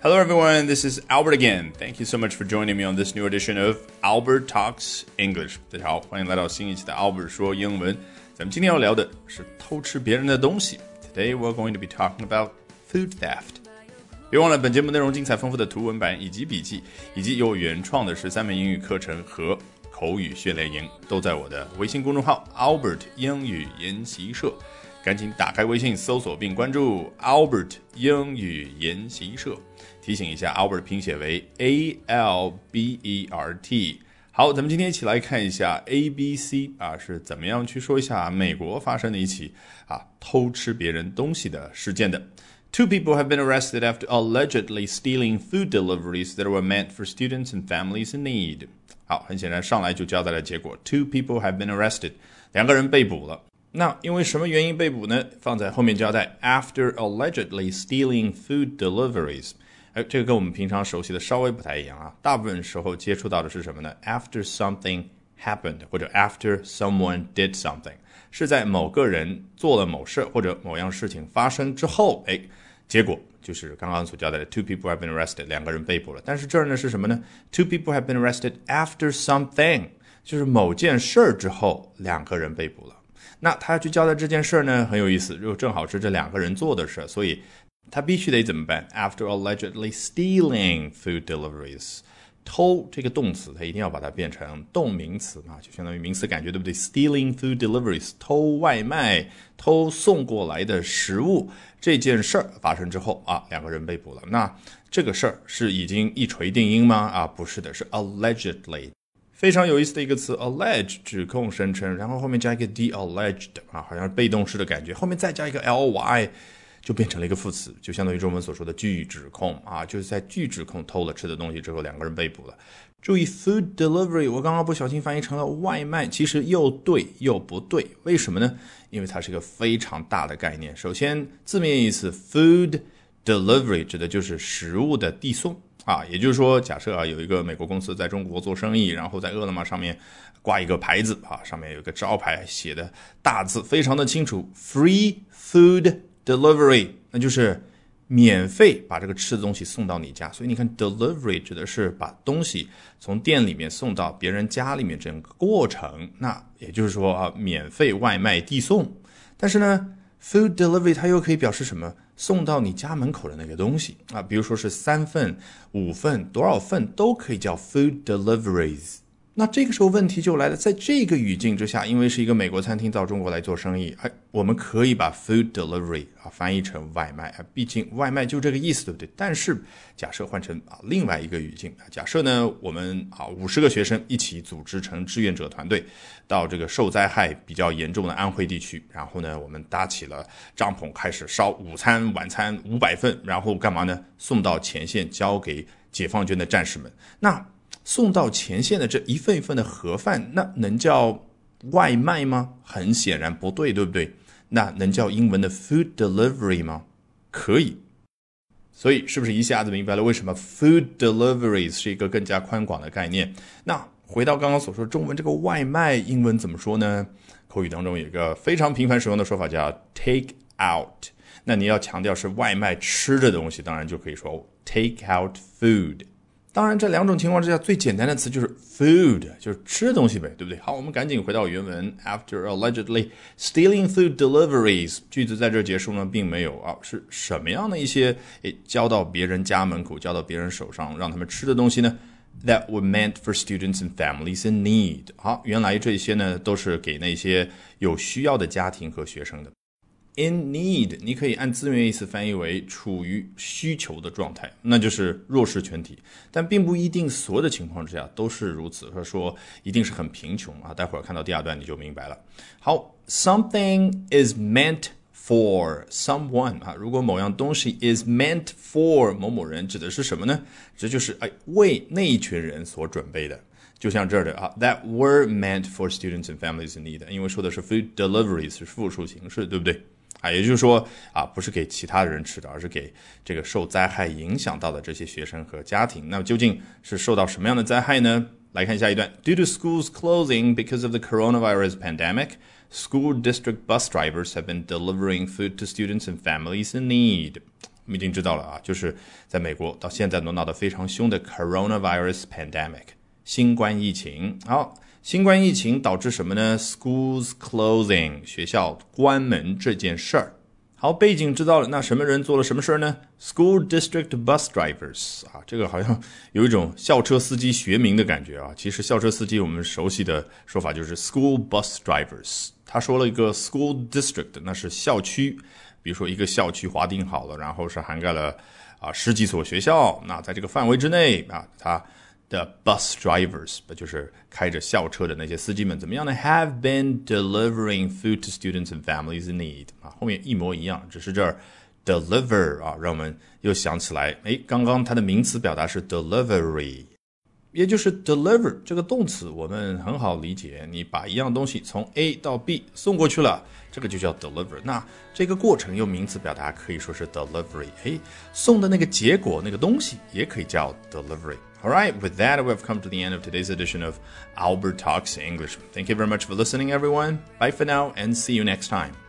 Hello, everyone. This is Albert again. Thank you so much for joining me on this new edition of Albert Talks English. 大家好，欢迎来到新一期的 Albert 说英文。咱们今天要聊的是偷吃别人的东西。Today we're going to be talking about food theft. 别忘了，本节目内容精彩丰富的图文版以及笔记，以及有原创的十三门英语课程和口语训练营，都在我的微信公众号 Albert 英语研习社。 赶紧打开微信搜索并关注 Albert 英语研习社。提醒一下，Albert 拼写为 A L B E R T。好，咱们今天一起来看一下 A B C 啊是怎么样去说一下美国发生的一起啊偷吃别人东西的事件的。Two people have been arrested after allegedly stealing food deliveries that were meant for students and families in need。好，很显然上来就交代了结果，Two people have been arrested，两个人被捕了。那因为什么原因被捕呢？放在后面交代，after allegedly stealing food deliveries。哎，这个跟我们平常熟悉的稍微不太一样啊。大部分时候接触到的是什么呢？After something happened，或者 after someone did something，是在某个人做了某事或者某样事情发生之后，哎，结果就是刚刚所交代的，two people have been arrested，两个人被捕了。但是这儿呢是什么呢？Two people have been arrested after something，就是某件事儿之后，两个人被捕了。那他要去交代这件事儿呢，很有意思，又正好是这两个人做的事儿，所以。他必须得怎么办？After allegedly stealing food deliveries，偷这个动词，他一定要把它变成动名词嘛，就相当于名词感觉，对不对？Stealing food deliveries，偷外卖，偷送过来的食物这件事儿发生之后啊，两个人被捕了。那这个事儿是已经一锤定音吗？啊，不是的，是 allegedly。非常有意思的一个词，allege 指控声称，然后后面加一个 the alleged 啊，好像是被动式的感觉，后面再加一个 ly。就变成了一个副词，就相当于中文所说的拒指控啊，就是在拒指控偷了吃的东西之后，两个人被捕了。注意，food delivery，我刚刚不小心翻译成了外卖，其实又对又不对，为什么呢？因为它是一个非常大的概念。首先，字面意思，food delivery 指的就是食物的递送啊，也就是说，假设啊有一个美国公司在中国做生意，然后在饿了么上面挂一个牌子啊，上面有个招牌，写的大字非常的清楚，free food。Delivery，那就是免费把这个吃的东西送到你家。所以你看，delivery 指的是把东西从店里面送到别人家里面整个过程。那也就是说啊，免费外卖递送。但是呢，food delivery 它又可以表示什么？送到你家门口的那个东西啊，比如说是三份、五份、多少份都可以叫 food deliveries。那这个时候问题就来了，在这个语境之下，因为是一个美国餐厅到中国来做生意，哎，我们可以把 food delivery 啊翻译成外卖啊，毕竟外卖就这个意思，对不对？但是假设换成啊另外一个语境啊，假设呢我们啊五十个学生一起组织成志愿者团队，到这个受灾害比较严重的安徽地区，然后呢我们搭起了帐篷，开始烧午餐、晚餐五百份，然后干嘛呢？送到前线交给解放军的战士们。那送到前线的这一份一份的盒饭，那能叫外卖吗？很显然不对，对不对？那能叫英文的 food delivery 吗？可以。所以是不是一下子明白了为什么 food deliveries 是一个更加宽广的概念？那回到刚刚所说中文这个外卖，英文怎么说呢？口语当中有一个非常频繁使用的说法叫 take out。那你要强调是外卖吃的东西，当然就可以说 take out food。当然，这两种情况之下，最简单的词就是 food，就是吃的东西呗，对不对？好，我们赶紧回到原文。After allegedly stealing food deliveries，句子在这结束呢，并没有啊，是什么样的一些诶交到别人家门口、交到别人手上让他们吃的东西呢？That were meant for students and families in need。好，原来这些呢都是给那些有需要的家庭和学生的。In need，你可以按字面意思翻译为处于需求的状态，那就是弱势群体，但并不一定所有的情况之下都是如此，或者说一定是很贫穷啊。待会儿看到第二段你就明白了。好，something is meant for someone 啊，如果某样东西 is meant for 某某人，指的是什么呢？这就是哎为那一群人所准备的，就像这儿的啊，that were meant for students and families in need，因为说的是 food deliveries 是复数形式，对不对？啊，也就是说啊，不是给其他的人吃的，而是给这个受灾害影响到的这些学生和家庭。那么究竟是受到什么样的灾害呢？来看下一段：Due to schools closing because of the coronavirus pandemic, school district bus drivers have been delivering food to students and families in need. 我们已经知道了啊，就是在美国到现在都闹得非常凶的 coronavirus pandemic 新冠疫情。好，新冠疫情导致什么呢？Schools closing 学校关门这件事儿。好，背景知道了，那什么人做了什么事儿呢？School district bus drivers 啊，这个好像有一种校车司机学名的感觉啊。其实校车司机我们熟悉的说法就是 school bus drivers。他说了一个 school district，那是校区，比如说一个校区划定好了，然后是涵盖了啊十几所学校，那在这个范围之内啊，他。的 bus drivers，不就是开着校车的那些司机们怎么样呢？Have been delivering food to students and families in need 啊，后面一模一样，只是这儿 deliver 啊，让我们又想起来，哎，刚刚它的名词表达是 delivery， 也就是 deliver 这个动词，我们很好理解，你把一样东西从 A 到 B 送过去了，这个就叫 deliver。那这个过程用名词表达可以说是 delivery，哎，送的那个结果那个东西也可以叫 delivery。All right, with that, we've come to the end of today's edition of Albert Talks English. Thank you very much for listening, everyone. Bye for now, and see you next time.